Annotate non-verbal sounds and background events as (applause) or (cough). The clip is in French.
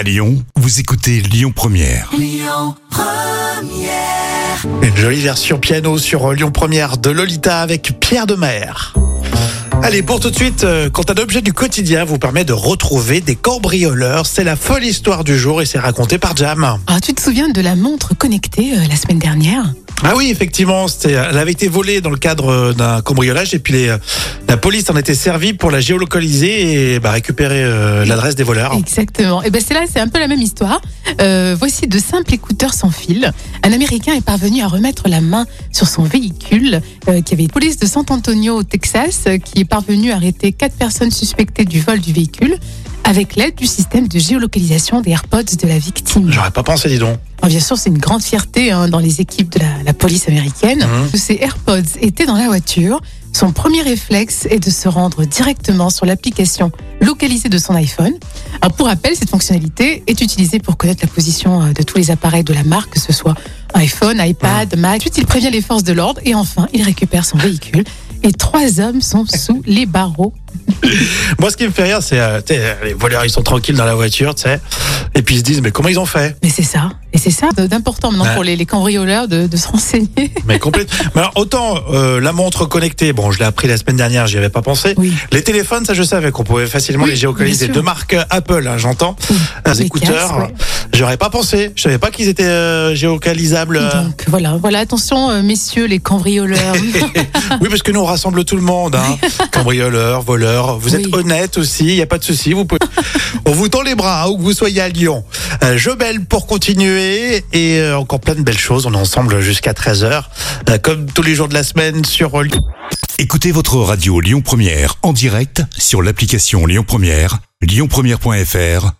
À Lyon, vous écoutez Lyon Première. Une jolie version piano sur Lyon Première de Lolita avec Pierre Demer. Allez, pour tout de suite, euh, quand un objet du quotidien vous permet de retrouver des cambrioleurs, c'est la folle histoire du jour et c'est raconté par Jam. Ah, tu te souviens de la montre connectée euh, la semaine dernière? Ah oui, effectivement, c'était, elle avait été volée dans le cadre euh, d'un cambriolage et puis les, euh, la police en était servie pour la géolocaliser et bah, récupérer euh, l'adresse des voleurs. Exactement. Et ben c'est là, c'est un peu la même histoire. Euh, voici de simples écouteurs sans fil. Un Américain est parvenu à remettre la main sur son véhicule, euh, qui avait une police de San Antonio au Texas, euh, qui est parvenu à arrêter quatre personnes suspectées du vol du véhicule avec l'aide du système de géolocalisation des AirPods de la victime. J'aurais pas pensé, dis donc. Alors, bien sûr, c'est une grande fierté hein, dans les équipes de la, la police américaine. Mhm. Ces AirPods étaient dans la voiture. Son premier réflexe est de se rendre directement sur l'application localisée de son iPhone. Alors, pour rappel, cette fonctionnalité est utilisée pour connaître la position euh, de tous les appareils de la marque, que ce soit iPhone, iPad, Mac. Ensuite, il prévient les forces de l'ordre et enfin, il récupère son véhicule. Et trois hommes sont sous les barreaux. Moi, ce qui me fait rire, c'est euh, tu sais, les voleurs, ils sont tranquilles dans la voiture, tu sais, et puis ils se disent, mais comment ils ont fait? Mais c'est ça. Et c'est ça d'important maintenant Ouais. pour les, les cambrioleurs de, de se renseigner. (laughs) Mais complètement. Mais alors, autant euh, la montre connectée, bon, je l'ai appris la semaine dernière, j'y avais pas pensé. Oui. Les téléphones, ça je savais qu'on pouvait facilement Oui, les sûr. De marque Apple, hein, j'entends. Les Les écouteurs, ouais. J'aurais pas pensé. Je savais pas qu'ils étaient euh, géolocalisables. euh. Donc voilà, voilà, attention euh, messieurs les cambrioleurs. (laughs) oui, parce que nous on rassemble tout le monde, hein. (laughs) cambrioleurs, voleurs. Vous êtes Oui. honnêtes aussi, il y a pas de souci. Vous pouvez... (laughs) on vous tend les bras, hein, où que vous soyez à Lyon. Euh, Jobel pour continuer et euh, encore plein de belles choses. On est ensemble jusqu'à 13 h comme tous les jours de la semaine sur Lyon. Écoutez votre radio Lyon Première en direct sur l'application Lyon Première, lyonpremière.fr